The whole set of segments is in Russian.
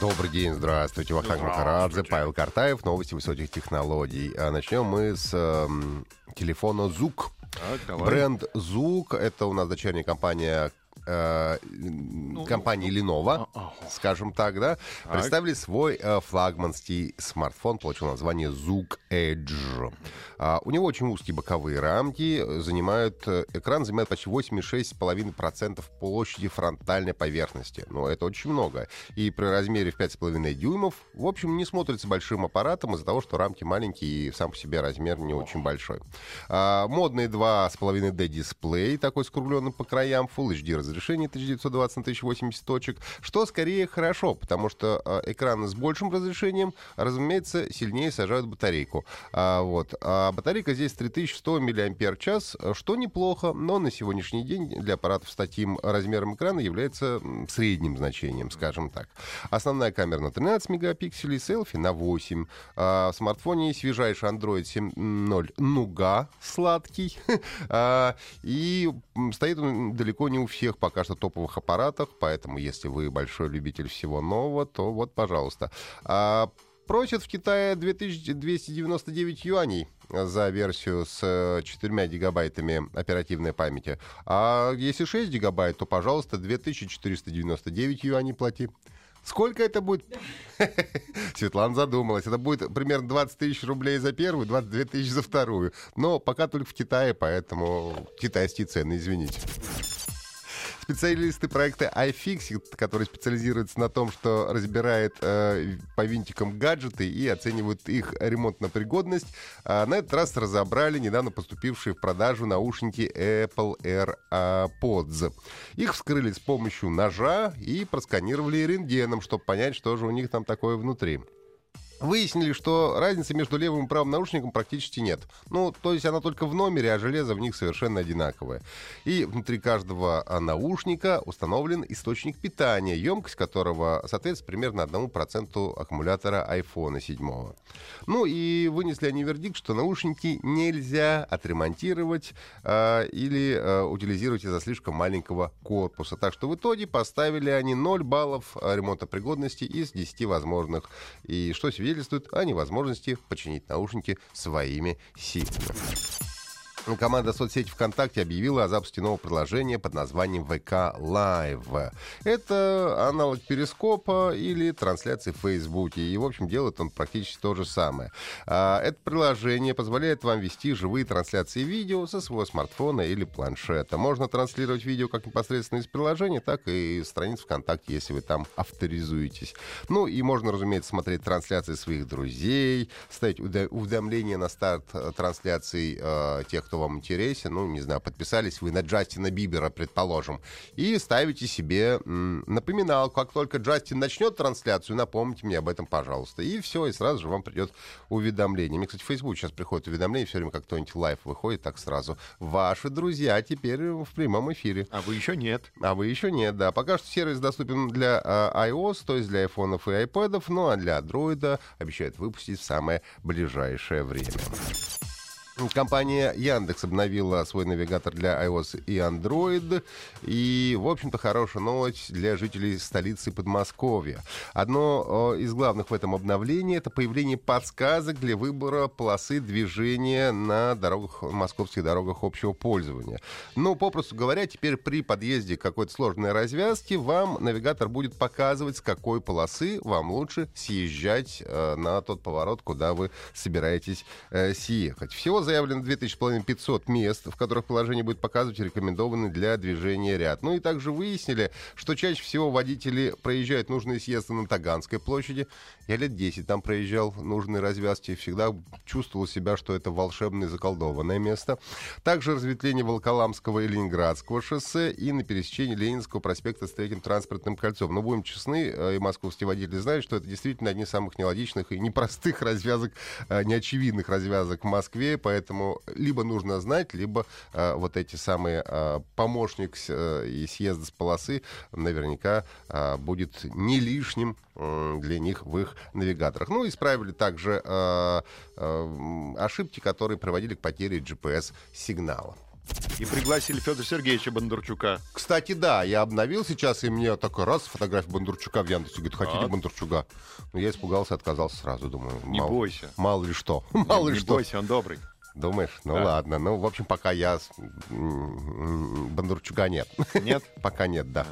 Добрый день, здравствуйте. Вахтанг Махарадзе, Павел Картаев, новости высоких технологий. А начнем мы с эм, телефона ЗУК. Бренд ЗУК — это у нас дочерняя компания э, компании Lenovo, скажем так, да, представили свой э, флагманский смартфон, получил название Zook Edge. А, у него очень узкие боковые рамки, занимают, э, экран занимает почти 86,5% площади фронтальной поверхности. Но это очень много. И при размере в 5,5 дюймов, в общем, не смотрится большим аппаратом из-за того, что рамки маленькие и сам по себе размер не очень большой. А, модный 2,5D дисплей, такой скругленный по краям, Full HD разрешение 1920 на 1080 точек, что скорее хорошо, потому что э, экраны с большим разрешением, разумеется, сильнее сажают батарейку. А, вот. а батарейка здесь 3100 мАч, что неплохо, но на сегодняшний день для аппаратов с таким размером экрана является средним значением, скажем так. Основная камера на 13 мегапикселей, селфи на 8. А в смартфоне свежайший Android 7.0 Нуга сладкий. а, и стоит он далеко не у всех пока что топовых аппаратах, поэтому если вы большой любитель всего нового, то вот, пожалуйста. А, просят в Китае 2299 юаней за версию с 4 гигабайтами оперативной памяти. А если 6 гигабайт, то, пожалуйста, 2499 юаней плати. Сколько это будет? Светлана задумалась. Это будет примерно 20 тысяч рублей за первую, 22 тысячи за вторую. Но пока только в Китае, поэтому китайские цены, извините. Специалисты проекта iFixit, который специализируется на том, что разбирает э, по винтикам гаджеты и оценивает их ремонтно-пригодность, э, на этот раз разобрали недавно поступившие в продажу наушники Apple AirPods. Их вскрыли с помощью ножа и просканировали рентгеном, чтобы понять, что же у них там такое внутри. Выяснили, что разницы между левым и правым наушником практически нет. Ну, то есть она только в номере, а железо в них совершенно одинаковое. И внутри каждого а, наушника установлен источник питания, емкость которого соответствует примерно 1% аккумулятора iPhone 7. Ну и вынесли они вердикт, что наушники нельзя отремонтировать э, или э, утилизировать из-за слишком маленького корпуса. Так что в итоге поставили они 0 баллов ремонтопригодности из 10 возможных. И что свидетельствует свидетельствует о невозможности починить наушники своими силами. Команда соцсети ВКонтакте объявила о запуске нового приложения под названием ВК Live. Это аналог Перископа или трансляции в Фейсбуке. И, в общем, делает он практически то же самое. А, это приложение позволяет вам вести живые трансляции видео со своего смартфона или планшета. Можно транслировать видео как непосредственно из приложения, так и из страниц ВКонтакте, если вы там авторизуетесь. Ну и можно, разумеется, смотреть трансляции своих друзей, ставить уведомления на старт э, трансляций э, тех, кто вам интересен, ну, не знаю, подписались вы на Джастина Бибера, предположим, и ставите себе м, напоминалку. Как только Джастин начнет трансляцию, напомните мне об этом, пожалуйста. И все, и сразу же вам придет уведомление. Мне, кстати, в Facebook сейчас приходит уведомление, все время как кто-нибудь live выходит, так сразу. Ваши друзья теперь в прямом эфире. А вы еще нет. А вы еще нет, да. Пока что сервис доступен для э, iOS, то есть для айфонов и айпэдов, ну а для Android обещают выпустить в самое ближайшее время. Компания Яндекс обновила свой навигатор для iOS и Android. И, в общем-то, хорошая новость для жителей столицы Подмосковья. Одно из главных в этом обновлении — это появление подсказок для выбора полосы движения на дорогах, московских дорогах общего пользования. Ну, попросту говоря, теперь при подъезде к какой-то сложной развязки вам навигатор будет показывать, с какой полосы вам лучше съезжать э, на тот поворот, куда вы собираетесь э, съехать. Всего за заявлено 2500 мест, в которых приложение будет показывать рекомендованный для движения ряд. Ну и также выяснили, что чаще всего водители проезжают нужные съезды на Таганской площади. Я лет 10 там проезжал нужные развязки, всегда чувствовал себя, что это волшебное заколдованное место. Также разветвление Волоколамского и Ленинградского шоссе и на пересечении Ленинского проспекта с третьим транспортным кольцом. Но будем честны, э, и московские водители знают, что это действительно одни из самых нелогичных и непростых развязок, э, неочевидных развязок в Москве, поэтому либо нужно знать, либо э, вот эти самые помощник и съезда с полосы наверняка будет не лишним для них в их навигаторах. Ну, исправили также ошибки, которые приводили к потере GPS-сигнала. И пригласили Федора Сергеевича Бондарчука. Кстати, да, я обновил сейчас, и мне такой раз фотография Бондарчука в Яндексе. Говорит, хотите а? Бондарчука? Ну, я испугался, отказался сразу, думаю. Не мало, бойся. Мало ли что. Мало не, ли не что. бойся, он добрый. Думаешь? Ну да. ладно. Ну, в общем, пока я... Бондарчука нет. Нет? пока нет, да.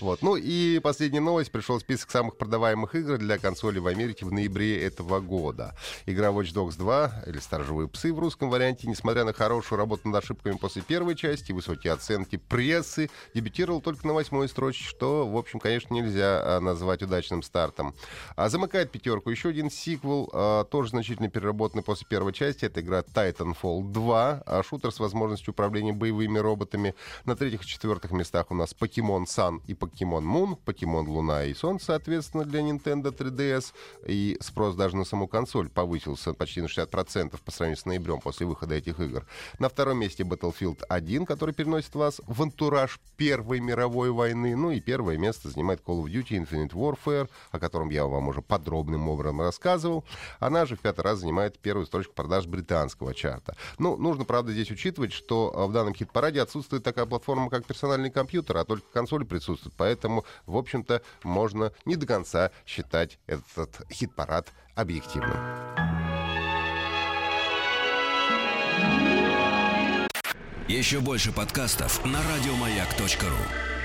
Вот. Ну и последняя новость. Пришел список самых продаваемых игр для консолей в Америке в ноябре этого года. Игра Watch Dogs 2, или «Сторожевые псы» в русском варианте, несмотря на хорошую работу над ошибками после первой части, высокие оценки прессы, дебютировал только на восьмой строчке, что, в общем, конечно, нельзя а, назвать удачным стартом. А замыкает пятерку еще один сиквел, а, тоже значительно переработанный после первой части. Это игра Titanfall 2, а шутер с возможностью управления боевыми роботами. На третьих и четвертых местах у нас Pokemon Sun и Pokemon Мун, Покемон Луна и Солнце, соответственно, для Nintendo 3DS. И спрос даже на саму консоль повысился почти на 60% по сравнению с ноябрем после выхода этих игр. На втором месте Battlefield 1, который переносит вас в антураж Первой мировой войны. Ну и первое место занимает Call of Duty Infinite Warfare, о котором я вам уже подробным образом рассказывал. Она же в пятый раз занимает первую строчку продаж британского чарта. Ну, нужно, правда, здесь учитывать, что в данном хит-параде отсутствует такая платформа, как персональный компьютер, а только консоли присутствуют. Поэтому, в общем-то, можно не до конца считать этот хит-парад объективным. Еще больше подкастов на радиомаяк.ру